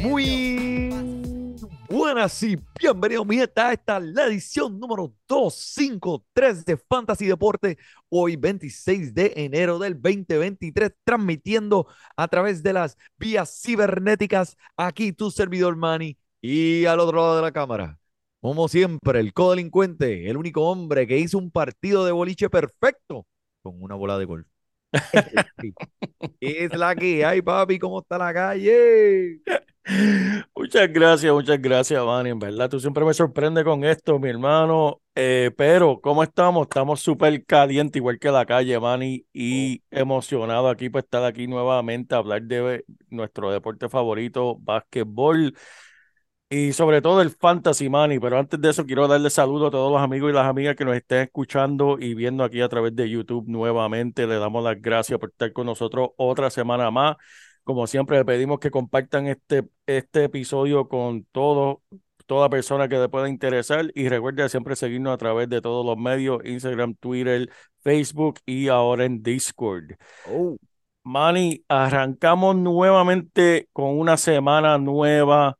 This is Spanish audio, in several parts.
Muy buenas y bienvenidos, mi gente, a esta la edición número 253 de Fantasy Deporte, hoy 26 de enero del 2023, transmitiendo a través de las vías cibernéticas, aquí tu servidor Manny y al otro lado de la cámara. Como siempre, el codelincuente, el único hombre que hizo un partido de boliche perfecto con una bola de golf. Es la que hay, papi. ¿Cómo está la calle? Muchas gracias, muchas gracias, Manny. En verdad, tú siempre me sorprendes con esto, mi hermano. Eh, pero, ¿cómo estamos? Estamos súper calientes, igual que la calle, Manny, y emocionado aquí por estar aquí nuevamente a hablar de nuestro deporte favorito, básquetbol, y sobre todo el fantasy, Manny. Pero antes de eso, quiero darle saludo a todos los amigos y las amigas que nos estén escuchando y viendo aquí a través de YouTube nuevamente. Le damos las gracias por estar con nosotros otra semana más. Como siempre, le pedimos que compartan este, este episodio con todo, toda persona que le pueda interesar y recuerde siempre seguirnos a través de todos los medios, Instagram, Twitter, Facebook y ahora en Discord. Oh, Manny, arrancamos nuevamente con una semana nueva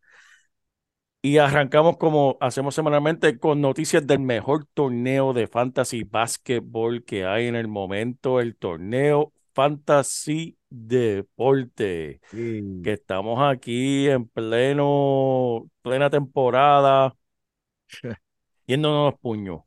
y arrancamos como hacemos semanalmente con noticias del mejor torneo de fantasy basketball que hay en el momento, el torneo Fantasy Deporte sí. que estamos aquí en pleno, plena temporada, yéndonos los puños.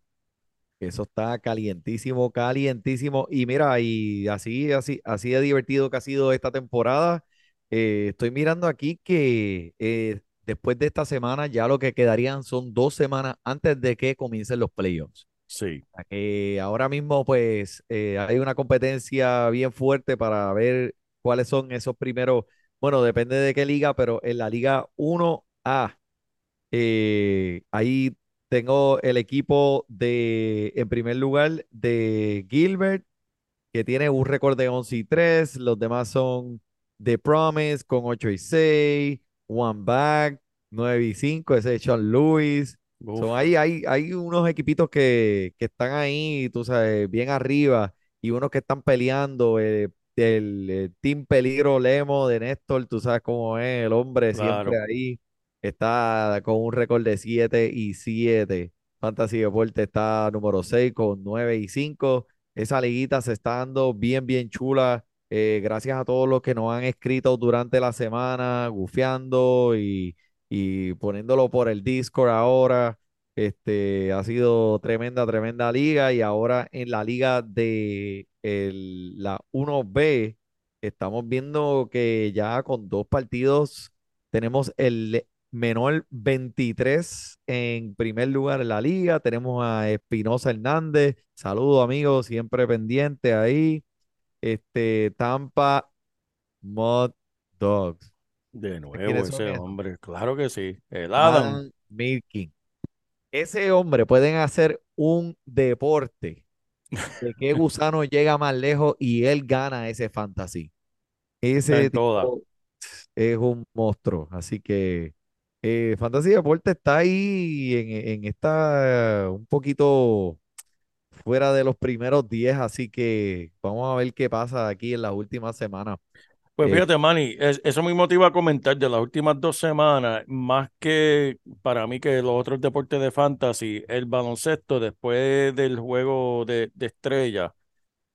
Eso está calientísimo, calientísimo. Y mira, y así, así, así de divertido que ha sido esta temporada. eh, estoy mirando aquí que eh, después de esta semana ya lo que quedarían son dos semanas antes de que comiencen los playoffs. Sí, que ahora mismo pues eh, hay una competencia bien fuerte para ver cuáles son esos primeros, bueno, depende de qué liga, pero en la liga 1A, eh, ahí tengo el equipo de, en primer lugar, de Gilbert, que tiene un récord de 11 y 3, los demás son The Promise con 8 y 6, One Back, 9 y 5, ese es Sean Lewis. Son ahí, hay, hay unos equipitos que, que están ahí, tú sabes, bien arriba, y unos que están peleando. eh, el, eh, Team Peligro Lemo de Néstor, tú sabes cómo es, el hombre siempre Claro. ahí. Está con un récord de 7 y 7. Fantasy Deporte está número 6 con 9 y 5. Esa liguita se está dando bien, bien chula. eh, gracias a todos los que nos han escrito durante la semana, gufiando y, y poniéndolo por el Discord ahora. Este, ha sido tremenda, tremenda liga. Y ahora en la liga de la 1B, estamos viendo que ya con dos partidos tenemos el menor 23 en primer lugar en la liga. Tenemos a Espinosa Hernández. Saludos, amigos, siempre pendiente ahí. Este, Tampa Mud Dogs. De nuevo ese hombre, claro que sí. El Adam, Adam Milking. Ese hombre pueden hacer un deporte de qué gusano llega más lejos y él gana ese fantasy. Ese es un monstruo. Así que eh, Fantasy Deporte está ahí en, en esta un poquito fuera de los primeros 10, así que vamos a ver qué pasa aquí en las últimas semanas. Pues Eh, fíjate, Manny, es- eso mismo te iba a comentar de las últimas dos semanas, más que para mí que los otros deportes de fantasy, el baloncesto después del juego de, de estrella,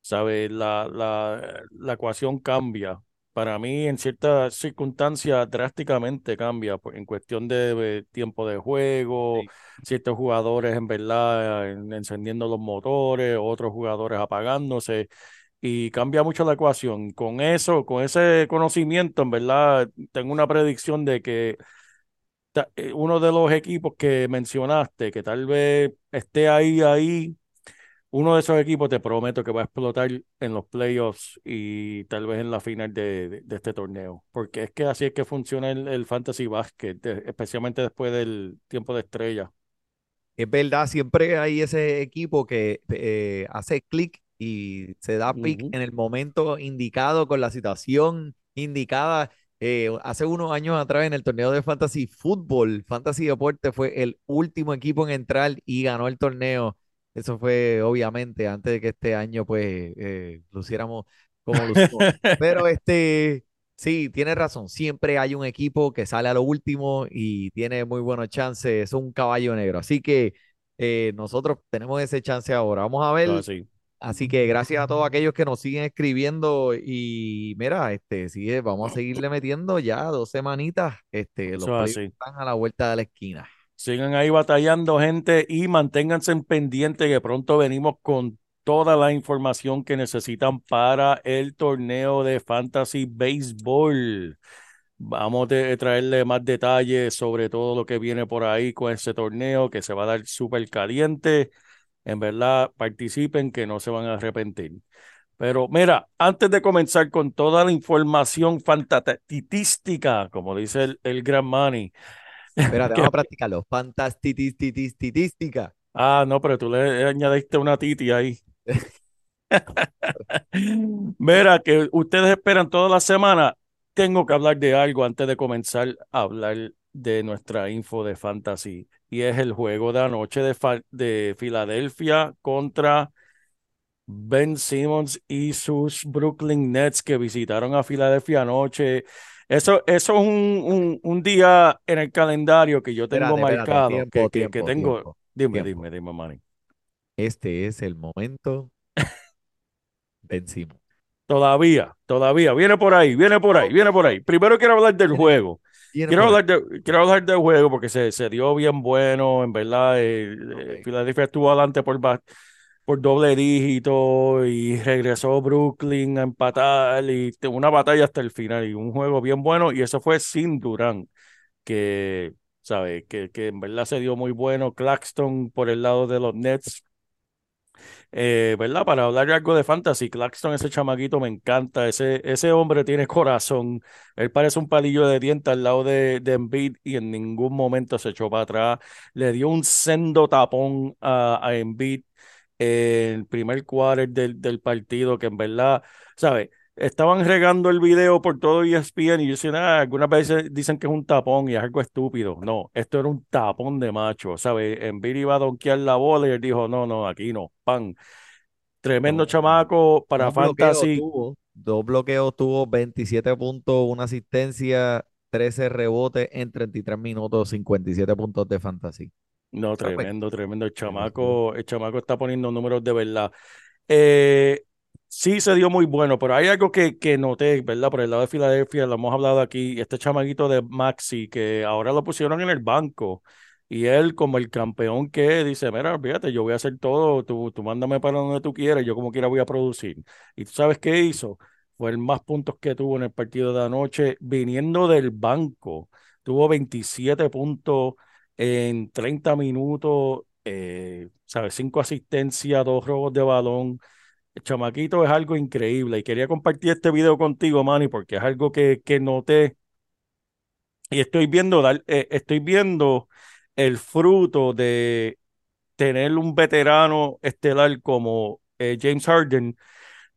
¿sabes? La, la, la ecuación cambia, para mí en ciertas circunstancias drásticamente cambia pues, en cuestión de, tiempo de juego, Sí. ciertos jugadores en verdad en- encendiendo los motores, otros jugadores apagándose y cambia mucho la ecuación. Con eso, con ese conocimiento, en verdad, tengo una predicción de que eh, uno de los equipos que mencionaste, que tal vez esté ahí, ahí, uno de esos equipos te prometo que va a explotar en los playoffs y tal vez en la final de, de- este torneo, porque es que así es que funciona el, el fantasy basket, especialmente después del tiempo de estrella. Es verdad, siempre hay ese equipo que eh, hace clic y se da pick Ujú. en el momento indicado, con la situación indicada. Eh, hace unos años atrás en el torneo de Fantasy Fútbol, Fantasy Deporte fue el último equipo en entrar y ganó el torneo. Eso fue obviamente antes de que este año pues eh, luciéramos como lucimos. Pero este, sí, tiene razón. Siempre hay un equipo que sale a lo último y tiene muy buenos chances. Es un caballo negro. Así que eh, nosotros tenemos ese chance ahora. Vamos a ver. Así. Así que gracias a todos aquellos que nos siguen escribiendo y mira, este, sigue, vamos a seguirle metiendo ya dos semanitas. Este, los playoffs están a la vuelta de la esquina. Sigan ahí batallando, gente, y manténganse en pendiente que pronto venimos con toda la información que necesitan para el torneo de Fantasy Baseball. Vamos a traerle más detalles sobre todo lo que viene por ahí con ese torneo que se va a dar súper caliente. En verdad, participen que no se van a arrepentir. Pero mira, antes de comenzar con toda la información fantastística, como dice el, el gran Manny, Espérate, que vamos a practicarlo. Fantastitística. Ah, no, pero tú le añadiste una titi ahí. Mira, que ustedes esperan toda la semana. Tengo que hablar de algo antes de comenzar a hablar de nuestra info de fantasy. Y es el juego de anoche de, de Filadelfia contra Ben Simmons y sus Brooklyn Nets que visitaron a Filadelfia anoche. Eso, eso es un, un, un día en el calendario que yo tengo Espérate, espérate, marcado. tiempo, que, que, tengo. tiempo, Dime, dime, dime, Manny. Este es el momento. Vencimos. Todavía, todavía. Viene por ahí, viene por ahí, viene por ahí. Primero quiero hablar del juego. Quiero hablar, de, quiero hablar del juego porque se, se dio bien bueno, en verdad. eh, eh. Filadelfia estuvo adelante por, por doble dígito y regresó Brooklyn a empatar y una batalla hasta el final y un juego bien bueno y eso fue sin Durán, que, ¿sabes? Que, que en verdad se dio muy bueno. Claxton por el lado de los Nets. Eh, ¿verdad? Para hablar algo de fantasy, Claxton, ese chamaquito me encanta, ese, ese hombre tiene corazón, él parece un palillo de diente al lado de, de Embiid y en ningún momento se echó para atrás, le dio un sendo tapón a, a Embiid en el primer quarter del, del partido, que en verdad, ¿sabes? Estaban regando el video por todo ESPN y yo decía, ah, algunas veces dicen que es un tapón y es algo estúpido. No, esto era un tapón de macho, ¿sabes? Embiid iba a donkear la bola y él dijo, no, no, aquí no, pan. Tremendo No, chamaco para fantasy. tuvo, dos bloqueos tuvo, 27 puntos, una asistencia, 13 rebotes en 33 minutos, 57 puntos de fantasy. No, Ah, pues, tremendo, tremendo. El chamaco, el chamaco está poniendo números de verdad. Eh, sí se dio muy bueno, pero hay algo que, que noté, ¿verdad? Por el lado de Filadelfia, lo hemos hablado aquí, este chamaquito de Maxi, que ahora lo pusieron en el banco. Y él, como el campeón que dice, mira, fíjate, yo voy a hacer todo, tú, tú mándame para donde tú quieras, yo como quiera voy a producir. ¿Y tú sabes qué hizo? Fue el más puntos que tuvo en el partido de anoche, viniendo del banco. Tuvo 27 puntos en 30 minutos, eh, ¿sabes? Cinco asistencias, dos robos de balón. Chamaquito es algo increíble y quería compartir este video contigo, Manny, porque es algo que, que noté y estoy viendo, eh, estoy viendo el fruto de tener un veterano estelar como eh, James Harden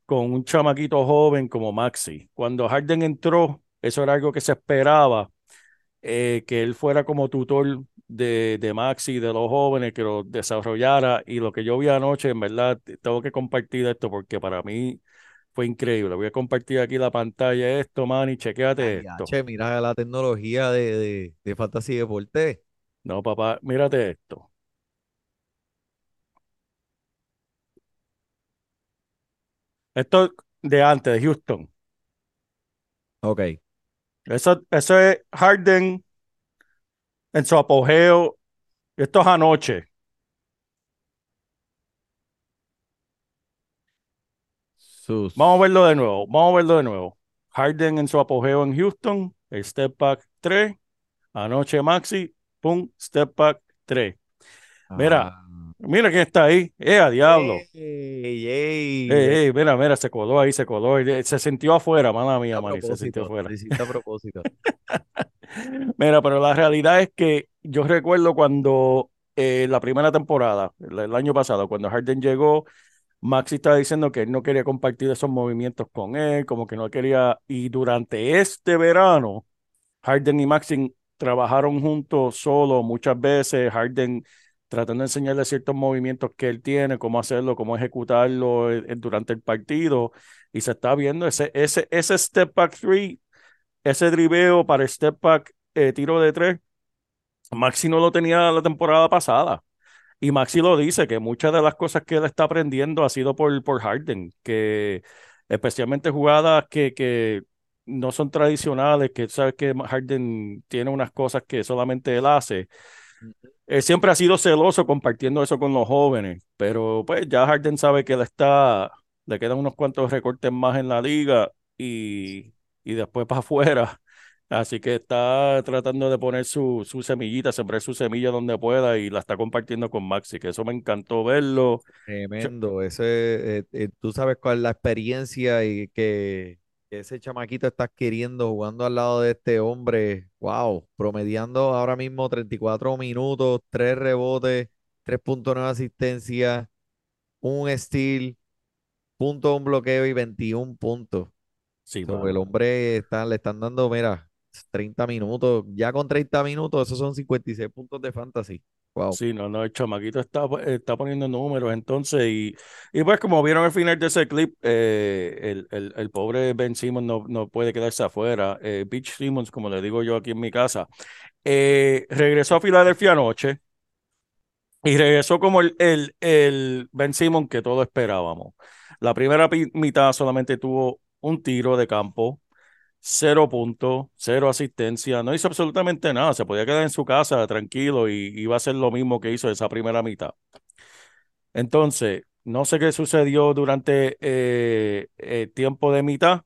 con un chamaquito joven como Maxi. Cuando Harden entró, eso era algo que se esperaba, eh, que él fuera como tutor de, de Maxi, de los jóvenes, que lo desarrollara. Y lo que yo vi anoche, en verdad, tengo que compartir esto porque para mí fue increíble. Voy a compartir aquí la pantalla esto, man, y chequéate Ay, esto. Che, mira la tecnología de, de, de Fantasy Deporte. No, papá, mírate esto. Esto de antes, de Houston. Ok. Eso, eso es Harden en su apogeo. Esto es anoche. Sus. Vamos a verlo de nuevo. Vamos a verlo de nuevo. Harden en su apogeo en Houston. El step back 3. Anoche Maxi. Pum. Step back 3. Mira, Ah. mira quién está ahí. ¡Eh, a diablo! Ey, ey. Ey, ey, mira, mira, se coló ahí, se coló. Eh, Se sintió afuera, mala mía, Manny, se sintió afuera. lo hiciste a propósito. Mira, pero la realidad es que yo recuerdo cuando eh, la primera temporada, el, año pasado, cuando Harden llegó, Maxi estaba diciendo que él no quería compartir esos movimientos con él, como que no quería. Y durante este verano, Harden y Maxi trabajaron juntos solo muchas veces. Harden tratando de enseñarle ciertos movimientos que él tiene, cómo hacerlo, cómo ejecutarlo eh, durante el partido. Y se está viendo ese, ese, ese step back three, ese driveo para step back eh, tiro de tres. Maxi no lo tenía la temporada pasada. Y Maxi lo dice, que muchas de las cosas que él está aprendiendo ha sido por, por Harden, que especialmente jugadas que, que no son tradicionales, que sabes que Harden tiene unas cosas que solamente él hace. Él siempre ha sido celoso compartiendo eso con los jóvenes, pero pues ya Harden sabe que él está, le quedan unos cuantos recortes más en la liga y, y después para afuera. Así que está tratando de poner su, su semillita, sembrar su semilla donde pueda y la está compartiendo con Maxi, que eso me encantó verlo. Tremendo. Ese, eh, eh, tú sabes cuál es la experiencia y que, ese chamaquito está adquiriendo jugando al lado de este hombre. Wow, promediando ahora mismo 34 minutos, 3 rebotes, 3.9 asistencia, un steal, punto, un bloqueo y 21 puntos. Sí, So, mano. el hombre está, le están dando, mira, 30 minutos. Ya con 30 minutos, esos son 56 puntos de fantasy. Wow. Sí, no, no, el chamaquito está, está poniendo números entonces y, y pues como vieron al final de ese clip, eh, el, el, el pobre Ben Simmons no, no puede quedarse afuera. Eh, Beach Simmons, como le digo yo aquí en mi casa, eh, regresó a Filadelfia anoche y regresó como el, el, el Ben Simmons que todos esperábamos. La primera mitad solamente tuvo un tiro de campo, cero puntos, cero asistencia, no hizo absolutamente nada, se podía quedar en su casa tranquilo y iba a hacer lo mismo que hizo esa primera mitad. Entonces, no sé qué sucedió durante eh, el tiempo de mitad.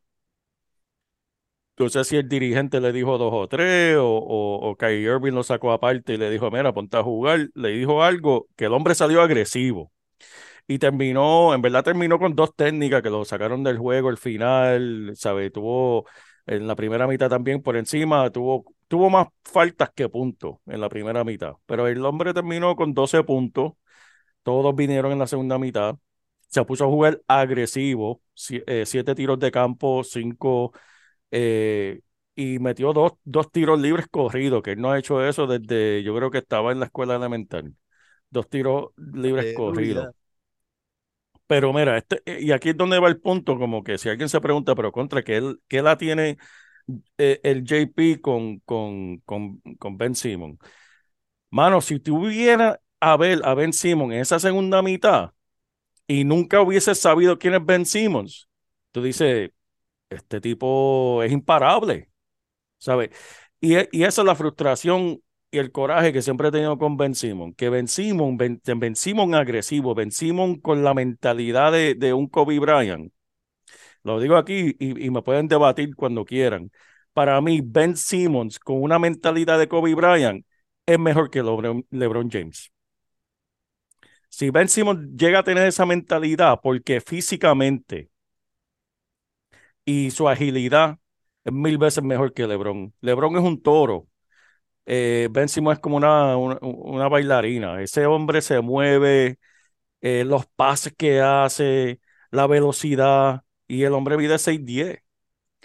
No sé si el dirigente le dijo dos o tres o, o, o Irving lo sacó aparte y le dijo, mira, ponte a jugar. Le dijo algo que el hombre salió agresivo y terminó, en verdad terminó con dos técnicas que lo sacaron del juego al final, ¿sabe? Tuvo en la primera mitad también por encima, tuvo, tuvo más faltas que puntos en la primera mitad, pero el hombre terminó con 12 puntos, todos vinieron en la segunda mitad, se puso a jugar agresivo, si- eh, siete tiros de campo, cinco, eh, y metió dos, dos tiros libres corridos, que él no ha hecho eso desde, yo creo que estaba en la escuela elemental, dos tiros libres corridos. Pero mira, este, eh, y aquí es donde va el punto, como que si alguien se pregunta, pero contra, ¿qué, qué la tiene eh, el JP con, con, con, con Ben Simmons? Mano, si tuviera a ver a Ben Simmons en esa segunda mitad y nunca hubiese sabido quién es Ben Simmons, tú dices, este tipo es imparable, ¿sabes? Y, e- y esa es la frustración y el coraje que siempre he tenido con Ben Simmons, que Ben Simmons, Ben, Ben Simmons agresivo, Ben Simmons con la mentalidad de, de un Kobe Bryant. Lo digo aquí y, y me pueden debatir cuando quieran. Para mí, Ben Simmons con una mentalidad de Kobe Bryant es mejor que LeBron, LeBron James. Si Ben Simmons llega a tener esa mentalidad, porque físicamente y su agilidad es mil veces mejor que LeBron. LeBron es un toro. Eh, Ben Simmons es como una, una, una bailarina. Ese hombre se mueve, eh, los pases que hace, la velocidad, y el hombre mide 6'10,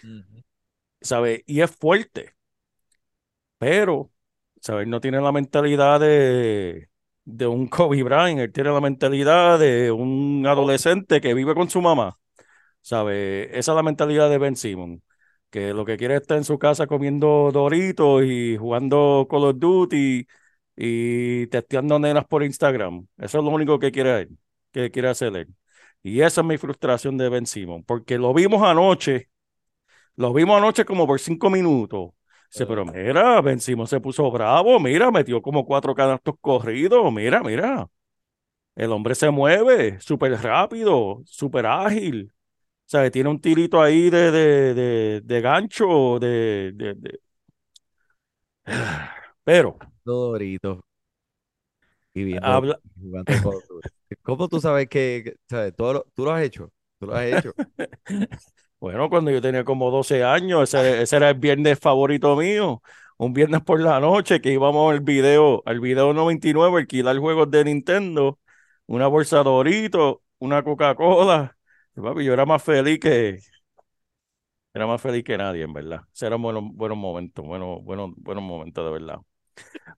Ujú. ¿sabes? Y es fuerte, pero, ¿sabes? No tiene la mentalidad de, de un Kobe Bryant, él tiene la mentalidad de un adolescente que vive con su mamá, ¿sabes? Esa es la mentalidad de Ben Simmons, que lo que quiere es estar en su casa comiendo Doritos y jugando Call of Duty y testeando nenas por Instagram. Eso es lo único que quiere él, que quiere hacer él. Y esa es mi frustración de Ben Simmons, porque lo vimos anoche, Lo vimos anoche como por cinco minutos. Dice, pero mira, Ben Simmons se puso bravo, mira, metió como cuatro canastos corridos, mira, mira. El hombre se mueve súper rápido, súper ágil. Sea, tiene un tirito ahí de, de, de, de gancho, de, de, Pero, Dorito. Y viendo habla, jugando. ¿Cómo tú sabes que, sabes, todo lo- tú lo has hecho? Tú lo has hecho. Bueno, cuando yo tenía como 12 años, ese, ese era el viernes favorito mío. Un viernes por la noche que íbamos al video, al video 99, a alquilar juegos de Nintendo, una bolsa Dorito, una Coca-Cola. Papi, yo era más feliz que, era más feliz que nadie, en verdad. Esos eran buenos, buenos momentos, buenos, buenos, buenos momentos, de verdad.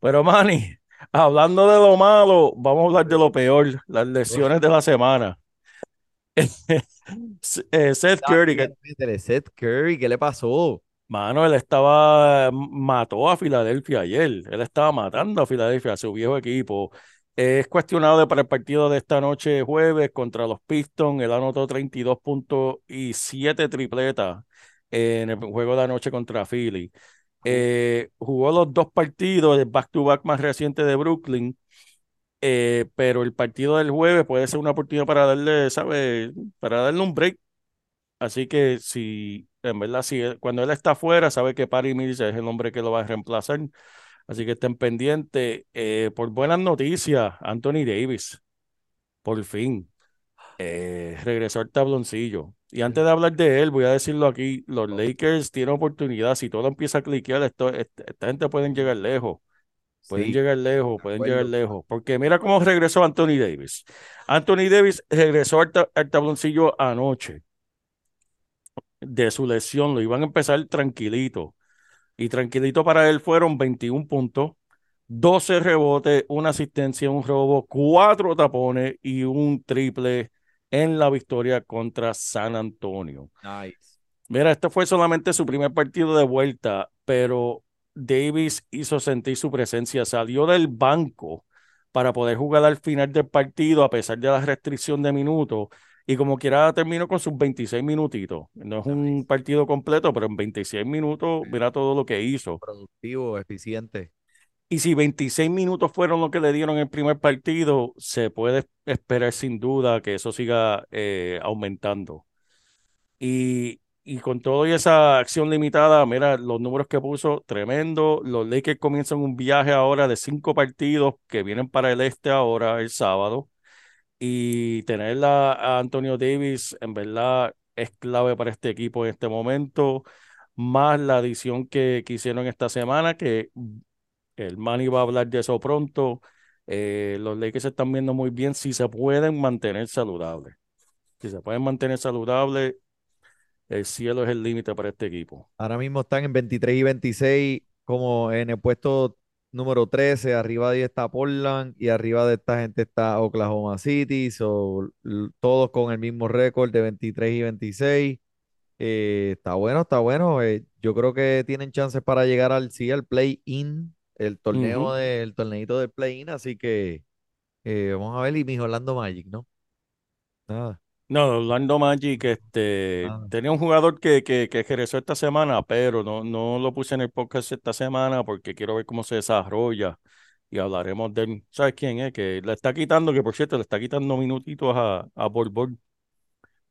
Pero, Manny, hablando de lo malo, vamos a hablar de lo peor, las lesiones de la semana. Eh, Seth Curry, que Seth Curry, ¿qué le pasó? Mano, él estaba, mató a Filadelfia ayer. Él estaba matando a Filadelfia, a su viejo equipo. Es cuestionado para el partido de esta noche jueves contra los Pistons. Él anotó 32 puntos y 7 tripletas en el juego de anoche contra Philly. Eh, jugó los dos partidos del back-to-back más reciente de Brooklyn. eh, pero el partido del jueves puede ser una oportunidad para darle, ¿sabes? Para darle un break Así que si, en verdad, si él- cuando él está afuera, sabe que Patty Mills es el hombre que lo va a reemplazar. Así que estén pendientes. Eh, por buenas noticias, Anthony Davis, por fin, eh, regresó al tabloncillo. Y antes de hablar de él, voy a decirlo aquí, los Lakers tienen oportunidad. Si todo empieza a cliquear, esto, est- esta gente pueden llegar lejos. Pueden Sí, llegar lejos, pueden llegar lejos. Porque mira cómo regresó Anthony Davis. Anthony Davis regresó al, ta- al tabloncillo anoche de su lesión, lo iban a empezar tranquilito. Y tranquilito para él fueron 21 puntos, 12 rebotes, una asistencia, un robo, cuatro tapones y un triple en la victoria contra San Antonio. Nice. Mira, este fue solamente su primer partido de vuelta, pero Davis hizo sentir su presencia, salió del banco para poder jugar al final del partido a pesar de la restricción de minutos y como quiera terminó con sus 26 minutitos. No es un partido completo, pero en 26 minutos mira todo lo que hizo. Productivo, eficiente. Y si 26 minutos fueron lo que le dieron en el primer partido, se puede esperar sin duda que eso siga eh, aumentando. Y, y con todo y esa acción limitada, mira los números que puso, tremendo. Los Lakers comienzan un viaje ahora de cinco partidos que vienen para el este ahora, el sábado. Y tener a, Antonio Davis, en verdad, es clave para este equipo en este momento. Más la adición que, que hicieron esta semana, que el Manny va a hablar de eso pronto. Eh, los Lakers se están viendo muy bien si se pueden mantener saludables. Si se pueden mantener saludables, el cielo es el límite para este equipo. Ahora mismo están en 23 y 26, como en el puesto número 13. Arriba de ahí está Portland y arriba de esta gente está Oklahoma City. So, todos con el mismo récord de 23 y 26. Eh, está bueno, está bueno. eh, yo creo que tienen chances para llegar al, sí, al play-in, el torneo del torneito del play-in. Así que eh, vamos a ver. Y mi Orlando Magic, ¿no? Nada. No, Orlando Magic este, Ah. tenía un jugador que, que, que regresó esta semana, pero no, no lo puse en el podcast esta semana porque quiero ver cómo se desarrolla y hablaremos de él. ¿Sabes quién es? Que le está quitando, que por cierto, le está quitando minutitos a, a.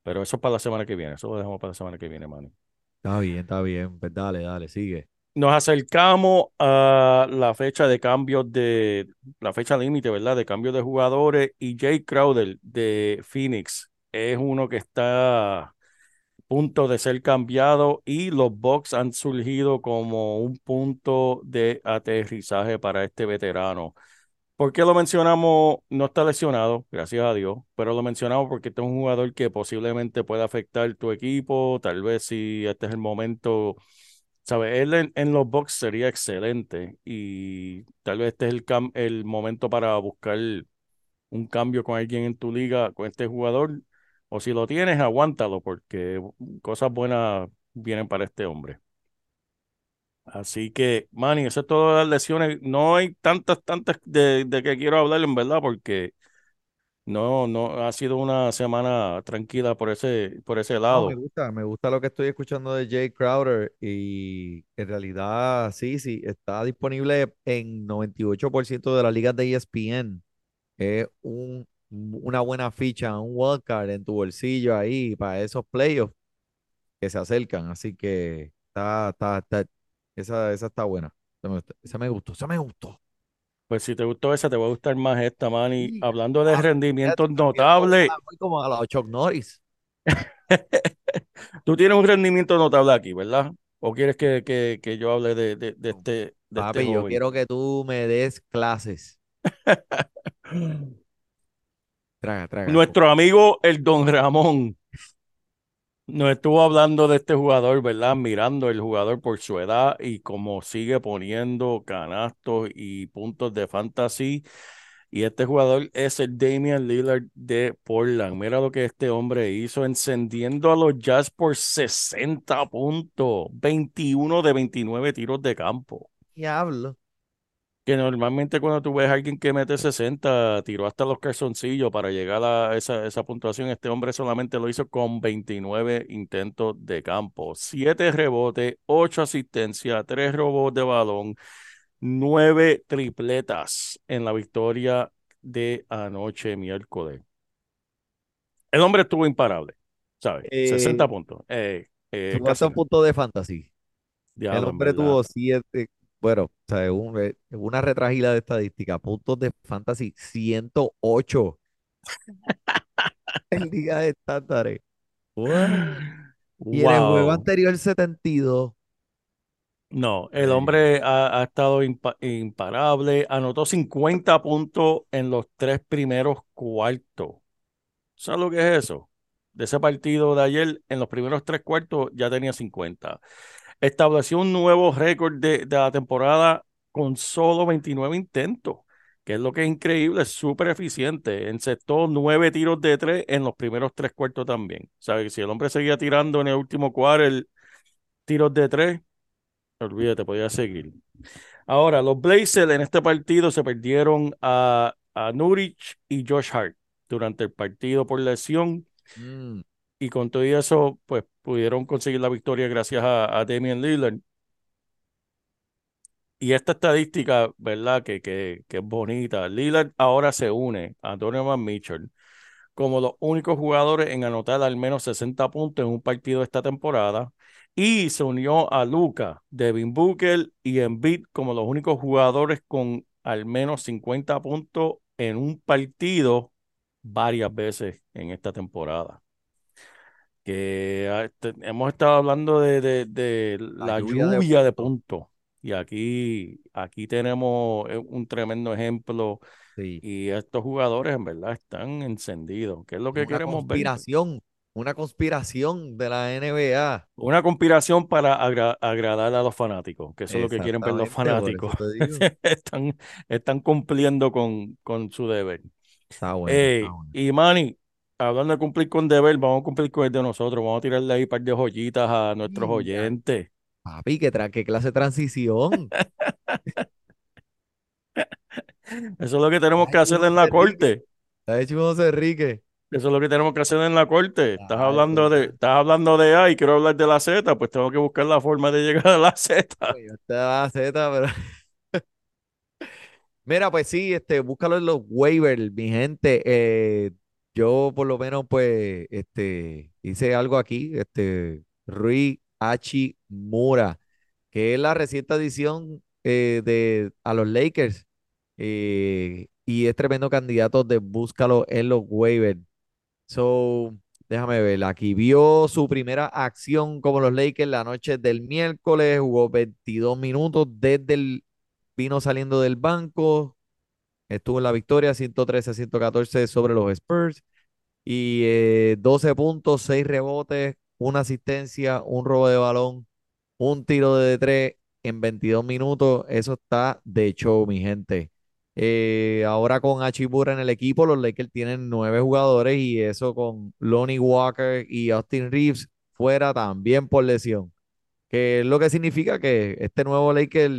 Pero eso es para la semana que viene, eso lo dejamos para la semana que viene, mano. Está bien, está bien. Pues dale, dale, sigue. Nos acercamos a la fecha de cambios de, la fecha límite, ¿verdad? De cambios de jugadores y Jay Crowder de Phoenix es uno que está a punto de ser cambiado y los Bucks han surgido como un punto de aterrizaje para este veterano. ¿Por qué lo mencionamos? No está lesionado, gracias a Dios, pero lo mencionamos porque este es un jugador que posiblemente puede afectar tu equipo, tal vez si este es el momento, ¿sabes? Él en, en los Bucks sería excelente y tal vez este es el, cam- el momento para buscar un cambio con alguien en tu liga, con este jugador, o si lo tienes, aguántalo porque cosas buenas vienen para este hombre. Así que, Manny, eso es todo de las lesiones. No hay tantas, tantas de, de que quiero hablar, en verdad, porque No, no, ha sido una semana tranquila por ese, por ese No, me lado. gusta, me gusta lo que estoy escuchando de Jay Crowder y en realidad sí, sí, está disponible en 98% de las ligas de ESPN. Es un, una buena ficha, un wildcard en tu bolsillo ahí para esos playoffs que se acercan. Así que está, está, está, esa, esa está buena. Esa me, gustó, esa me gustó. Pues si te gustó esa, te va a gustar más esta, man. Y Sí. hablando de Ah, rendimientos notables, como a los Chuck Norris. tú tienes un rendimiento notable aquí, ¿verdad? ¿O quieres que, que, que yo hable de, de, de este, de este Papi, yo joven? quiero que tú me des clases. Traga, traga. Nuestro amigo el Don Ramón nos estuvo hablando de este jugador, ¿verdad? Mirando el jugador por su edad y cómo sigue poniendo canastos y puntos de fantasy. Y este jugador es el Damian Lillard de Portland. Mira lo que este hombre hizo, encendiendo a los Jazz por 60 puntos, 21 de 29 tiros de campo. Diablo. Que normalmente cuando tú ves a alguien que mete 60, tiró hasta los calzoncillos para llegar a esa, esa puntuación. Este hombre solamente lo hizo con 29 intentos de campo, 7 rebotes, 8 asistencias, 3 robos de balón, 9 tripletas en la victoria de anoche miércoles. El hombre estuvo imparable, ¿sabes? Eh, 60 puntos. Eh, eh, a un casi- punto de fantasy. El diablo, en hombre tuvo siete, bueno, o sea, un- una retragila de estadística, puntos de fantasy 108 en liga de estándares. What? Y en el juego Wow. anterior 72. No, el hombre ha, ha estado impa- imparable, anotó 50 puntos en los tres primeros cuartos. ¿Sabes lo que es eso? De ese partido de ayer, en los primeros tres cuartos ya tenía 50. Estableció un nuevo récord de, de la temporada con solo 29 intentos, que es lo que es increíble, es súper eficiente. Encestó nueve tiros de tres en los primeros tres cuartos también. ¿Sabes? Si el hombre seguía tirando en el último cuarto tiros de tres, olvídate, podía seguir. Ahora, los Blazers en este partido se perdieron a, a Nurich y Josh Hart durante el partido por lesión mm, y con todo eso, pues pudieron conseguir la victoria gracias a, a Damian Lillard. Y esta estadística, ¿verdad? Que, que, que es bonita. Lillard ahora se une a Donovan Mitchell como los únicos jugadores en anotar al menos 60 puntos en un partido esta temporada. Y se unió a Luka, Devin Booker y Embiid como los únicos jugadores con al menos 50 puntos en un partido varias veces en esta temporada. Que ah, hemos estado hablando de, de- de La la lluvia de lluvia de puntos. puntos. Y aquí, aquí tenemos eh, un tremendo ejemplo. sí. Y estos jugadores en verdad están encendidos. ¿Qué es lo que Una queremos ver? conspiración, una conspiración de la NBA. Una conspiración para agra- agradar a los fanáticos, que eso es lo que quieren ver los fanáticos. Están, están cumpliendo con, con su deber. Está bueno, Ey, está bueno. y Manny, hablando de cumplir con deber, vamos a cumplir con el de nosotros. Vamos a tirarle ahí un par de joyitas a nuestros oyentes. Papi, ¿qué, tra- qué clase de transición? Eso es lo que tenemos Ay, que hacer en la Enrique. corte. ¿Está hecho José Enrique? Eso es lo que tenemos que hacer en la corte. Estás Ay, hablando de, estás hablando de A y quiero hablar de la Z, pues tengo que buscar la forma de llegar a la Z. Oye, yo te daba la Z, pero. Mira, pues sí, este, búscalo en los waivers, mi gente. Eh, yo por lo menos, pues, este, hice algo aquí, este, Rui Hachi Mura, que es la reciente adición eh, de, a los Lakers. eh, y es tremendo candidato de búscalo en los waivers. So, déjame ver, aquí vio su primera acción como los Lakers la noche del miércoles, jugó 22 minutos desde el, vino saliendo del banco, estuvo en la victoria 113 a 114 sobre los Spurs y eh, 12 puntos, 6 rebotes, una asistencia, un robo de balón, un tiro de tres en 22 minutos, eso está de show, mi gente. Eh, ahora con Hachimura en el equipo, los Lakers tienen nueve jugadores y eso con Lonnie Walker y Austin Reeves fuera también por lesión. Que es lo que significa que este nuevo Laker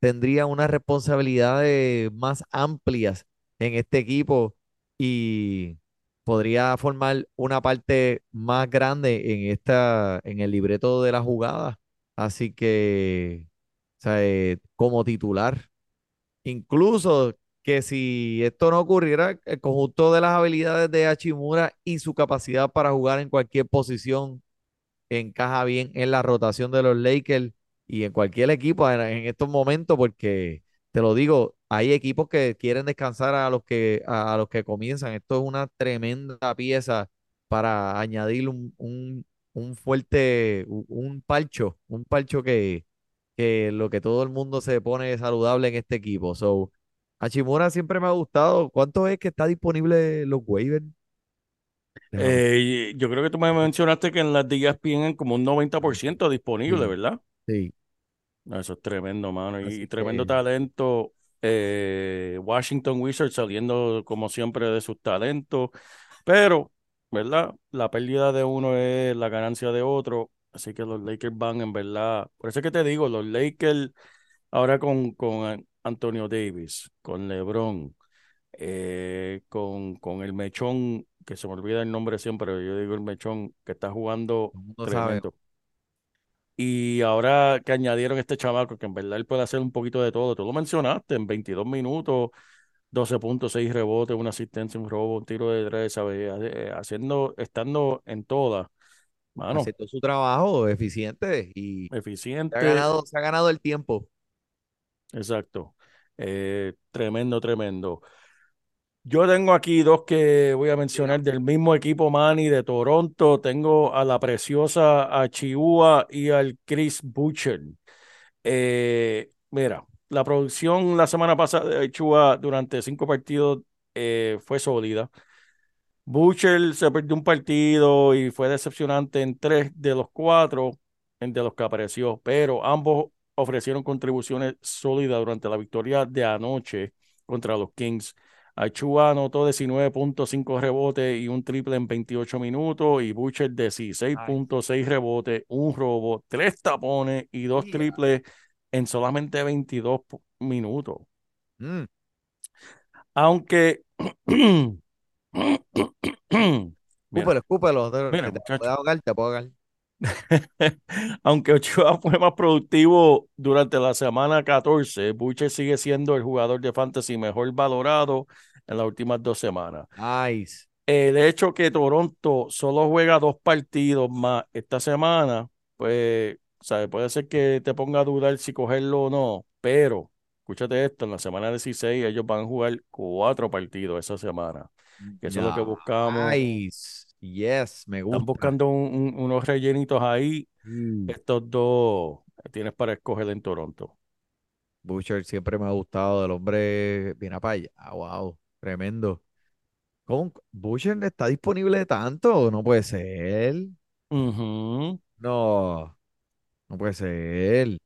tendría unas responsabilidades más amplias en este equipo y podría formar una parte más grande en esta, en el libreto de la jugada. Así que, o sea, eh, como titular, incluso que si esto no ocurriera, el conjunto de las habilidades de Hachimura y su capacidad para jugar en cualquier posición encaja bien en la rotación de los Lakers y en cualquier equipo en, estos momentos, porque te lo digo, hay equipos que quieren descansar a los que, a, los que comienzan. Esto es una tremenda pieza para añadir un, un, un fuerte, un palcho, un palcho que, que lo que todo el mundo se pone saludable en este equipo. So, Hachimura siempre me ha gustado. ¿Cuánto es que está disponible los waivers? Eh, yo creo que tú me mencionaste que en las de ESPN como un 90% disponible, Sí. ¿verdad? Sí. No, eso es tremendo, mano. Y, Así y tremendo que- talento. Eh, Washington Wizards saliendo como siempre de sus talentos. Pero, ¿verdad? La pérdida de uno es la ganancia de otro. Así que los Lakers van en verdad. Por eso es que te digo, los Lakers ahora con, con Antonio Davis, con LeBron, eh, con, con el mechón, que se me olvida el nombre siempre, yo digo el mechón, que está jugando sabe. tremendo. Y ahora que añadieron este chamaco, que en verdad él puede hacer un poquito de todo, tú lo mencionaste, en 22 minutos, 12.6 rebotes, una asistencia, un robo, un tiro de tres, ¿sabes? Eh, Haciendo, estando en todas, mano, Haciendo su trabajo eficiente y se ha eficiente, ganado, se ha ganado el tiempo. exacto. Eh, tremendo, tremendo. Yo tengo aquí dos que voy a mencionar del mismo equipo Manny de Toronto. Tengo a la preciosa a Chihuahua y al Chris Butcher. Eh, mira, la producción la semana pasada de Chihuahua durante cinco partidos eh, fue sólida. Butcher se perdió un partido y fue decepcionante en tres de los cuatro de los que apareció, pero ambos ofrecieron contribuciones sólidas durante la victoria de anoche contra los Kings. Achua anotó 19.5 rebotes y un triple en 28 minutos y Butcher 16.6 rebotes, un robo, tres tapones y dos Yeah. triples en solamente 22 pu- minutos. Mm, Aunque Escúpelo, escúpelo. te- Mira, puede ahogar, te ahogar. Aunque Ochoa fue más productivo durante la semana 14, Butcher sigue siendo el jugador de fantasy mejor valorado en las últimas dos semanas. Nice. El hecho que Toronto solo juega dos partidos más esta semana, pues, ¿sabe? puede ser que te ponga a dudar si cogerlo o no, pero escúchate esto, en la semana 16 ellos van a jugar cuatro partidos esa semana, que eso es lo que buscamos. Nice. Yes, me Están gusta. buscando un- un- unos rellenitos ahí. Mm. Estos dos tienes para escoger en Toronto. Butcher siempre me ha gustado. El hombre viene para allá. Wow, tremendo. ¿Cómo? ¿Butcher está disponible tanto? No puede ser. Ujú. No, no puede ser.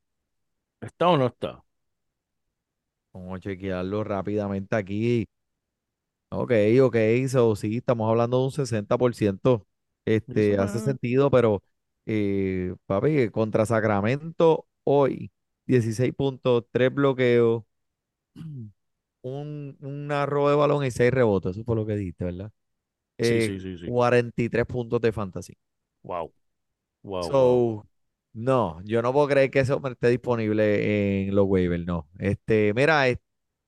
¿Está o no está? Vamos a chequearlo rápidamente aquí. Ok, ok, so, sí, estamos hablando de un 60%. Este, hace Ah. sentido, pero eh, papi, contra Sacramento hoy, 16 puntos, 3 bloqueos, un, una robo de balón y 6 rebotes. Eso fue lo que dijiste, ¿verdad? Sí, Eh, sí, sí, sí. 43 puntos de fantasy. Wow. Wow, So, no, yo no puedo creer que ese hombre esté disponible en los waivers, no. Este, mira, es-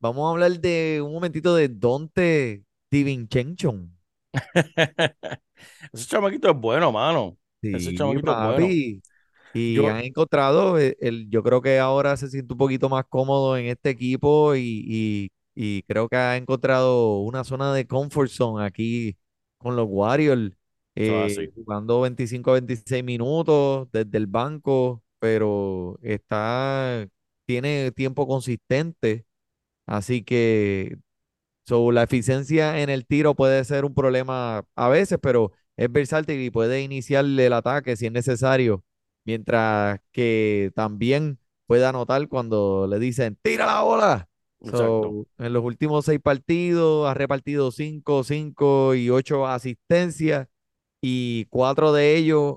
vamos a hablar de un momentito de Dante DiVincenzo. Ese chamaquito es bueno, mano. Ese Sí, chamaquito es bueno. papi. Y Yo, han encontrado, eh, el, yo creo que ahora se siente un poquito más cómodo en este equipo y, y, y creo que ha encontrado una zona de comfort zone aquí con los Warriors, eh, jugando 25 26 minutos desde el banco, pero está, tiene tiempo consistente, así que So, la eficiencia en el tiro puede ser un problema a veces, pero es versátil y puede iniciar el ataque si es necesario, mientras que también puede anotar cuando le dicen tira la bola. So, en los últimos seis partidos ha repartido cinco, cinco y ocho asistencias y cuatro de ellos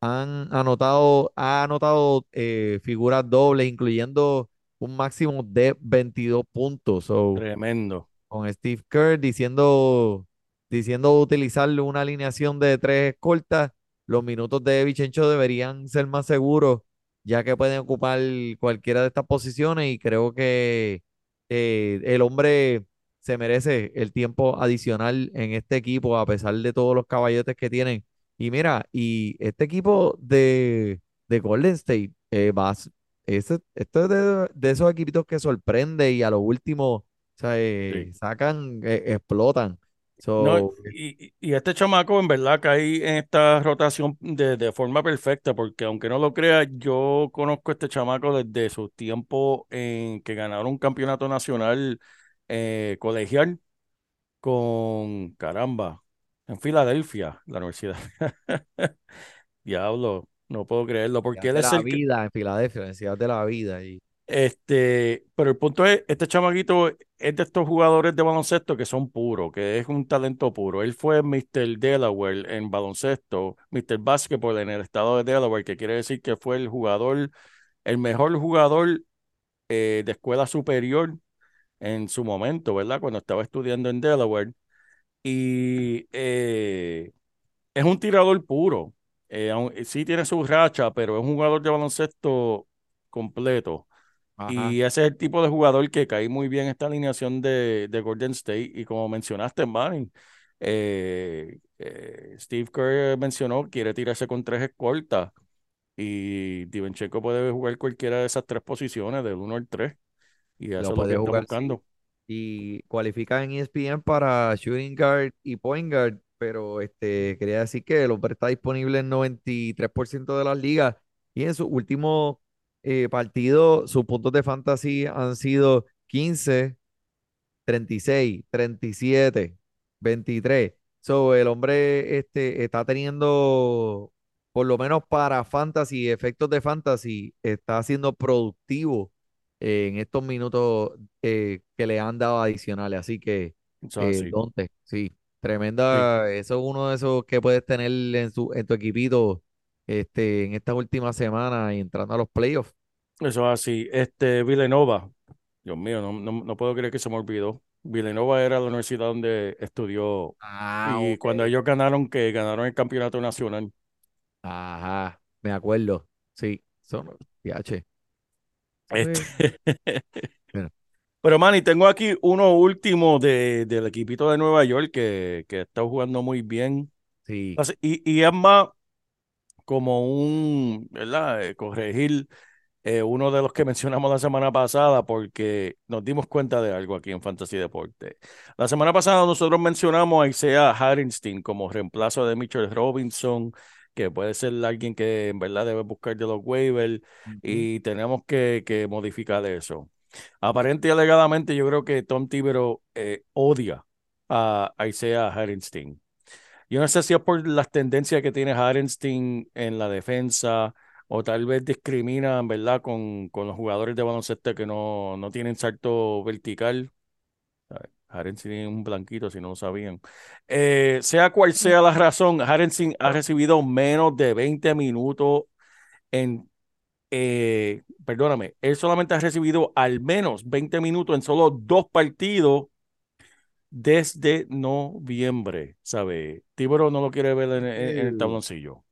han anotado, ha anotado eh, figuras dobles, incluyendo un máximo de 22 puntos. So, Tremendo. con Steve Kerr diciendo, diciendo utilizar una alineación de tres cortas, los minutos de Vichencho deberían ser más seguros, ya que pueden ocupar cualquiera de estas posiciones y creo que eh, el hombre se merece el tiempo adicional en este equipo a pesar de todos los caballotes que tienen. Y mira, y este equipo de, de Golden State eh, va, esto es de, de esos equipitos que sorprende y a lo último, o sea, eh, Sí. sacan, eh, explotan. No, So, y, y este chamaco en verdad cae en esta rotación de, de forma perfecta, porque aunque no lo crea, yo conozco a este chamaco desde su tiempo en que ganaron un campeonato nacional eh, colegial con, caramba, en Filadelfia, la universidad. Diablo, no puedo creerlo, porque él de es la el que, vida en Filadelfia, Universidad de la vida. Y, Este, pero el punto es, este chamaquito es de estos jugadores de baloncesto que son puros, que es un talento puro. Él fue Mr. Delaware en baloncesto, Mr. Basketball en el estado de Delaware, que quiere decir que fue el jugador, el mejor jugador eh, de escuela superior en su momento, ¿verdad? Cuando estaba estudiando en Delaware. Y eh, es un tirador puro. Eh, sí tiene su racha, pero es un jugador de baloncesto completo. Ajá, Y ese es el tipo de jugador que cae muy bien en esta alineación de, de Golden State. Y como mencionaste, Manning, eh, eh, Steve Kerr mencionó, quiere tirarse con tres escoltas. Y Divenchenko puede jugar cualquiera de esas tres posiciones, del 1 al 3. Y eso lo es lo que puede está jugar, sí. buscando. y cualifica en ESPN para shooting guard y point guard, pero este, quería decir que el hombre está disponible en 93% de las ligas y en su último eh, partido sus puntos de fantasy han sido 15, 36, 37, 23. So, el hombre este, está teniendo, por lo menos para fantasy, efectos de fantasy, está siendo productivo eh, en estos minutos eh, que le han dado adicionales. Así que, es eh, Sí, tremenda. Eso es uno de esos que puedes tener en, su, en tu equipito este, en estas últimas semanas y entrando a los playoffs. eso es así. Este, Villanova, Dios mío, no, no, no puedo creer que se me olvidó. Villanova era la universidad donde estudió Ah, y cuando ellos ganaron, que ganaron el campeonato nacional. Ajá, me acuerdo. Sí, son PH. Este, Bueno, Pero Manny, tengo aquí uno último de, del equipito de Nueva York que, que está jugando muy bien. sí, Y, y es más como un, ¿verdad? Eh, corregir eh, uno de los que mencionamos la semana pasada porque nos dimos cuenta de algo aquí en Fantasy Deporte. La semana pasada nosotros mencionamos a Isaiah Hartenstein como reemplazo de Mitchell Robinson, que puede ser alguien que en verdad debe buscar de los waivers y tenemos que, que modificar eso. Aparente y alegadamente yo creo que Tom Thibodeau eh, odia a Isaiah Hartenstein. Yo no sé si es por las tendencias que tiene Hartenstein en la defensa o tal vez discrimina, en verdad, con, con los jugadores de baloncesto que no, no tienen salto vertical. ¿sabes? Hartenstein es un blanquito, si no lo sabían. Eh, sea cual sea la razón, Hartenstein ha recibido menos de 20 minutos en... eh, perdóname, él solamente ha recibido al menos 20 minutos en solo dos partidos desde noviembre, ¿sabe? Tibero no lo quiere ver en, en- en el tabloncillo.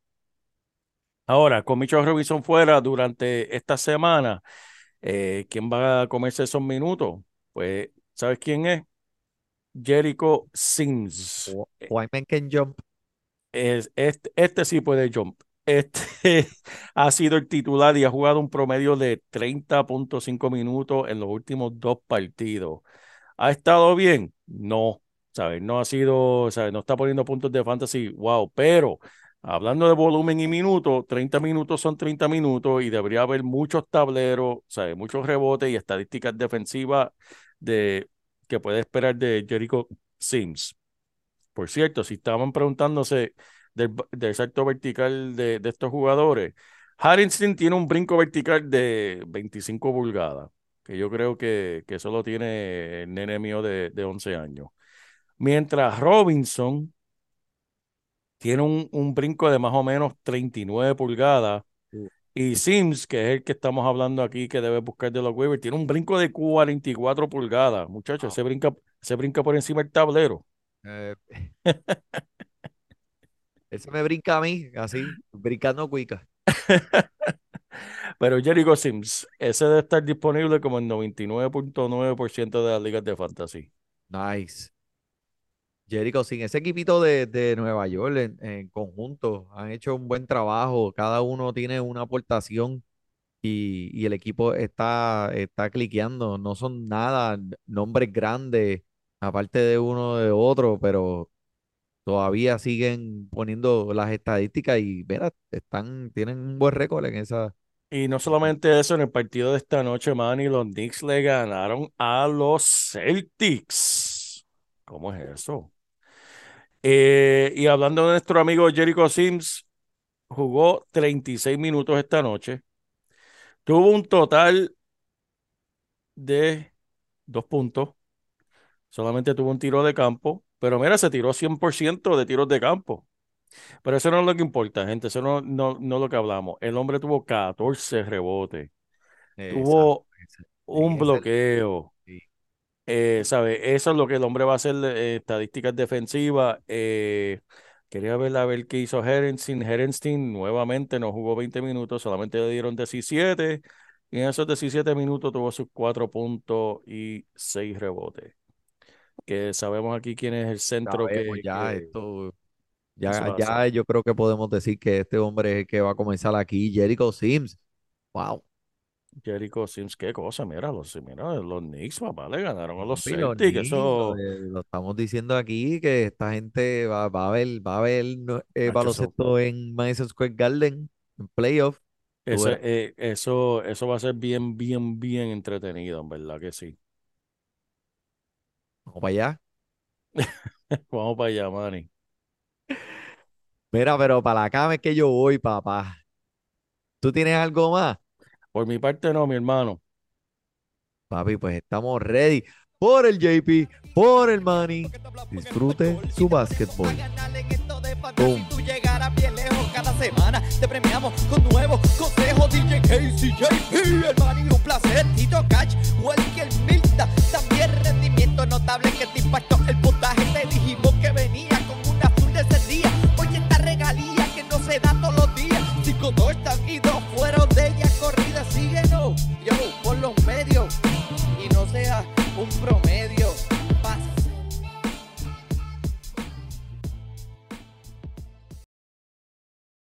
Ahora, con Mitchell Robinson fuera durante esta semana, eh, ¿quién va a comerse esos minutos? Pues, ¿sabes quién es? Jericho Sims. Wh- White man can jump. Es, este, este sí puede jump. Este ha sido el titular y ha jugado un promedio de 30.5 minutos en los últimos dos partidos. ¿Ha estado bien? No, ¿sabes? No ha sido, ¿sabes? No está poniendo puntos de fantasy, wow, pero hablando de volumen y minutos, 30 minutos son 30 minutos y debería haber muchos tableros, ¿sabes? Muchos rebotes y estadísticas defensivas de, que puede esperar de Jericho Sims. Por cierto, si estaban preguntándose del, del salto vertical de, de estos jugadores, Harrison tiene un brinco vertical de 25 pulgadas, que yo creo que, que solo tiene el nene mío de, de 11 años. Mientras Robinson tiene un, un brinco de más o menos 39 pulgadas. Y Sims, que es el que estamos hablando aquí, que debe buscar de los waivers, tiene un brinco de 44 pulgadas. Muchachos, Wow. ese brinca, Se brinca por encima del tablero. Eh, ese me brinca a mí, así, brincando cuica. Pero Jericho Sims, ese debe estar disponible como el 99.9% de las ligas de fantasy. Nice. Jericho, sin ese equipito de, de Nueva York en, en conjunto, han hecho un buen trabajo. Cada uno tiene una aportación y, y el equipo está, está cliqueando. No son nada nombres grandes, aparte de uno de otro, pero todavía siguen poniendo las estadísticas y mira, están, tienen un buen récord en esa. Y no solamente eso, en el partido de esta noche, Manny, los Knicks le ganaron a los Celtics. ¿Cómo es eso? Eh, y hablando de nuestro amigo Jericho Sims, jugó 36 minutos esta noche. Tuvo un total de dos puntos. Solamente tuvo un tiro de campo. Pero mira, se tiró 100% de tiros de campo. Pero eso no es lo que importa, gente. Eso no, no, no es lo que hablamos. El hombre tuvo 14 rebotes. Tuvo un bloqueo. sí. Eh, ¿sabe? Eso es lo que el hombre va a hacer, eh, estadísticas defensivas. Eh, quería ver a ver qué hizo Herenstein. Herenstein nuevamente no jugó 20 minutos, solamente le dieron 17. Y en esos 17 minutos tuvo sus 4 puntos y 6 rebotes. Que sabemos aquí quién es el centro que, Sabemos ya que- esto. Ya, ya yo creo que podemos decir que este hombre es el que va a comenzar aquí, Jericho Sims. Wow. Jericho Sims, qué cosa, mira, los, mira, los Knicks, papá, le ganaron a los los Celtics. Knicks, Eso, lo, estamos diciendo aquí que esta gente va, va a ver, va a ver eh, eso- baloncesto en Madison Square Garden, en playoff. Verás. eh, eso, eso va a ser bien, bien, bien entretenido, en verdad que sí. Vamos para allá. Vamos para allá, Manny. Mira, pero para la cama es que yo voy, papá. ¿Tú tienes algo más? Por mi parte, no, mi hermano. Papi, pues estamos ready por el JP, por el Manny. Disfrute su básquetbol. Boom. Tú llegarás bien lejos cada semana. Te premiamos con nuevos consejos. DJ Casey, JP, el man y un placer. Tito Cash, Welker Milta. También rendimiento notable que te impactó el ella corrida.